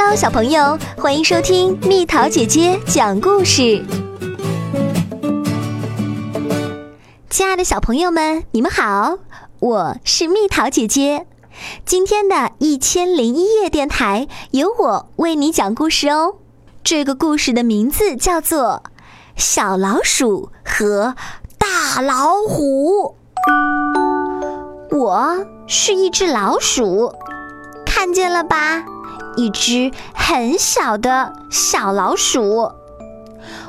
Hello，小朋友，欢迎收听蜜桃姐姐讲故事。亲爱的小朋友们，你们好，我是蜜桃姐姐。今天的一千零一夜电台由我为你讲故事哦。这个故事的名字叫做《小老鼠和大老虎》。我是一只老鼠，看见了吧？一只很小的小老鼠。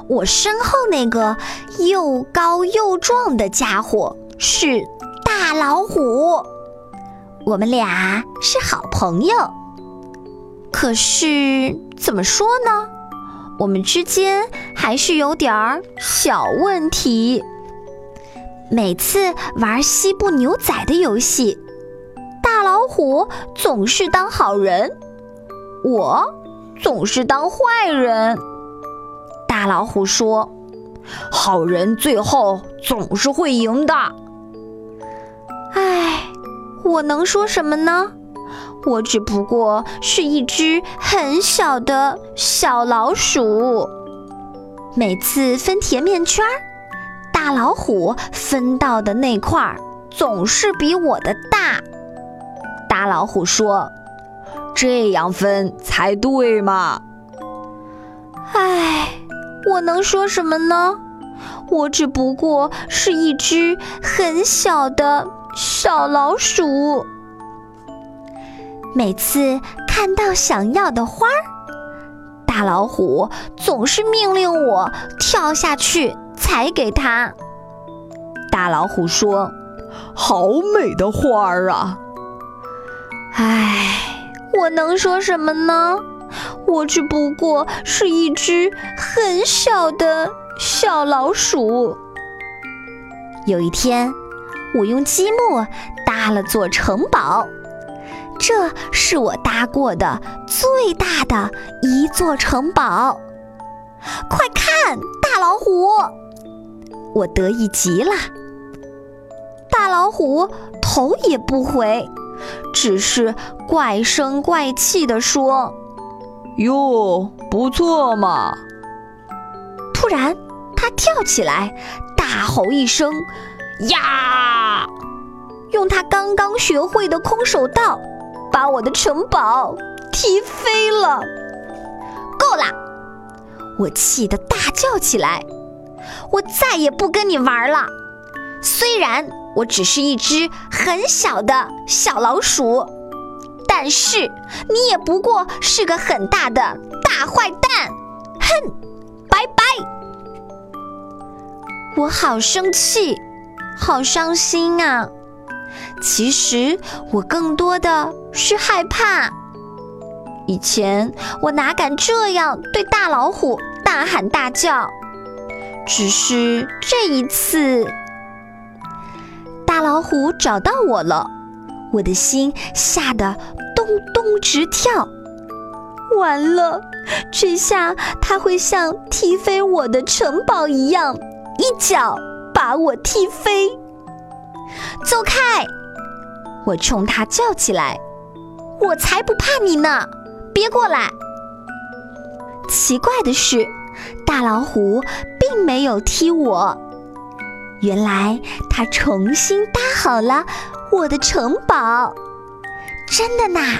我身后那个又高又壮的家伙是大老虎。我们俩是好朋友。可是怎么说呢？我们之间还是有点儿小问题。每次玩西部牛仔的游戏，大老虎总是当好人，我总是当坏人。大老虎说：“好人最后总是会赢的。”唉，我能说什么呢？我只不过是一只很小的小老鼠。每次分甜面圈儿。大老虎分到的那块儿总是比我的大。大老虎说：“这样分才对嘛。”唉，我能说什么呢？我只不过是一只很小的小老鼠。每次看到想要的花儿，大老虎总是命令我跳下去。采给他。大老虎说：“好美的花儿啊！”唉，我能说什么呢？我只不过是一只很小的小老鼠。有一天，我用积木搭了座城堡，这是我搭过的最大的一座城堡。快看，大老虎！我得意极了，大老虎头也不回，只是怪声怪气地说：“哟，不错嘛！”突然，他跳起来，大吼一声：“呀！”用他刚刚学会的空手道，把我的城堡踢飞了。够了！我气得大叫起来。我再也不跟你玩了。虽然我只是一只很小的小老鼠，但是你也不过是个很大的大坏蛋。哼，拜拜！我好生气，好伤心啊。其实我更多的是害怕。以前我哪敢这样对大老虎大喊大叫？只是这一次，大老虎找到我了，我的心吓得咚咚直跳。完了，这下他会像踢飞我的城堡一样，一脚把我踢飞。走开！我冲他叫起来：“我才不怕你呢！别过来！”奇怪的是。大老虎并没有踢我，原来他重新搭好了我的城堡，真的呐！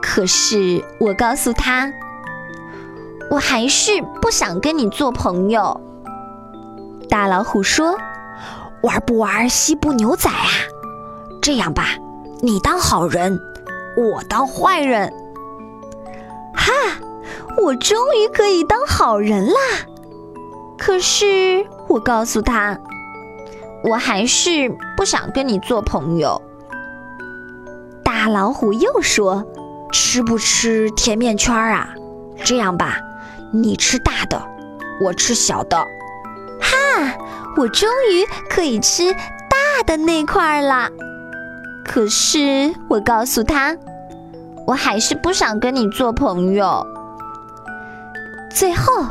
可是我告诉他，我还是不想跟你做朋友。大老虎说：“玩不玩西部牛仔啊？这样吧，你当好人，我当坏人。”哈！我终于可以当好人啦！可是我告诉他，我还是不想跟你做朋友。大老虎又说：“吃不吃甜面圈啊？这样吧，你吃大的，我吃小的。”哈！我终于可以吃大的那块了。可是我告诉他，我还是不想跟你做朋友。最后，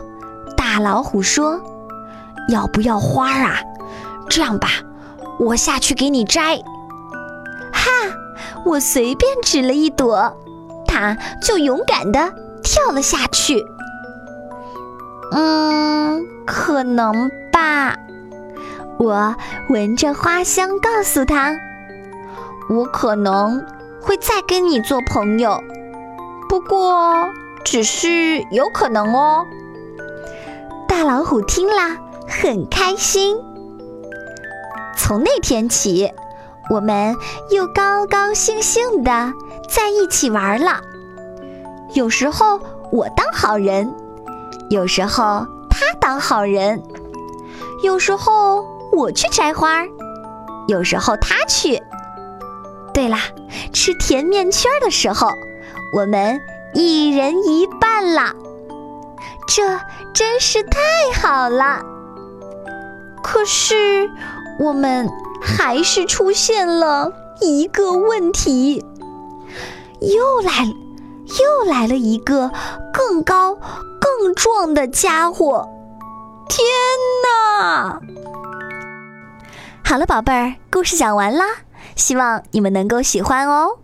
大老虎说：“要不要花啊？这样吧，我下去给你摘。”哈！我随便指了一朵，它就勇敢地跳了下去。嗯，可能吧。我闻着花香，告诉他：“我可能会再跟你做朋友，不过只是有可能哦。”大老虎听了很开心。从那天起，我们又高高兴兴的在一起玩了。有时候我当好人，有时候他当好人，有时候我去摘花，有时候他去。对了，吃甜面圈的时候，我们一人一半啦。这真是太好了。可是。我们还是出现了一个问题，又来，又来了一个更高、更壮的家伙！天哪！好了，宝贝儿，故事讲完啦，希望你们能够喜欢哦。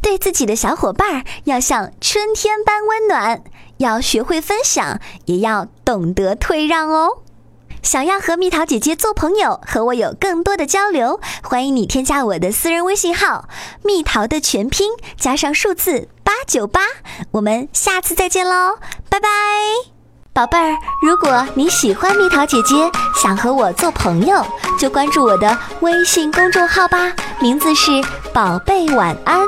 对自己的小伙伴要像春天般温暖，要学会分享，也要懂得退让哦。想要和蜜桃姐姐做朋友，和我有更多的交流，欢迎你添加我的私人微信号“蜜桃”的全拼加上数字八九八。我们下次再见喽，拜拜，宝贝儿！如果你喜欢蜜桃姐姐，想和我做朋友，就关注我的微信公众号吧，名字是“宝贝晚安”。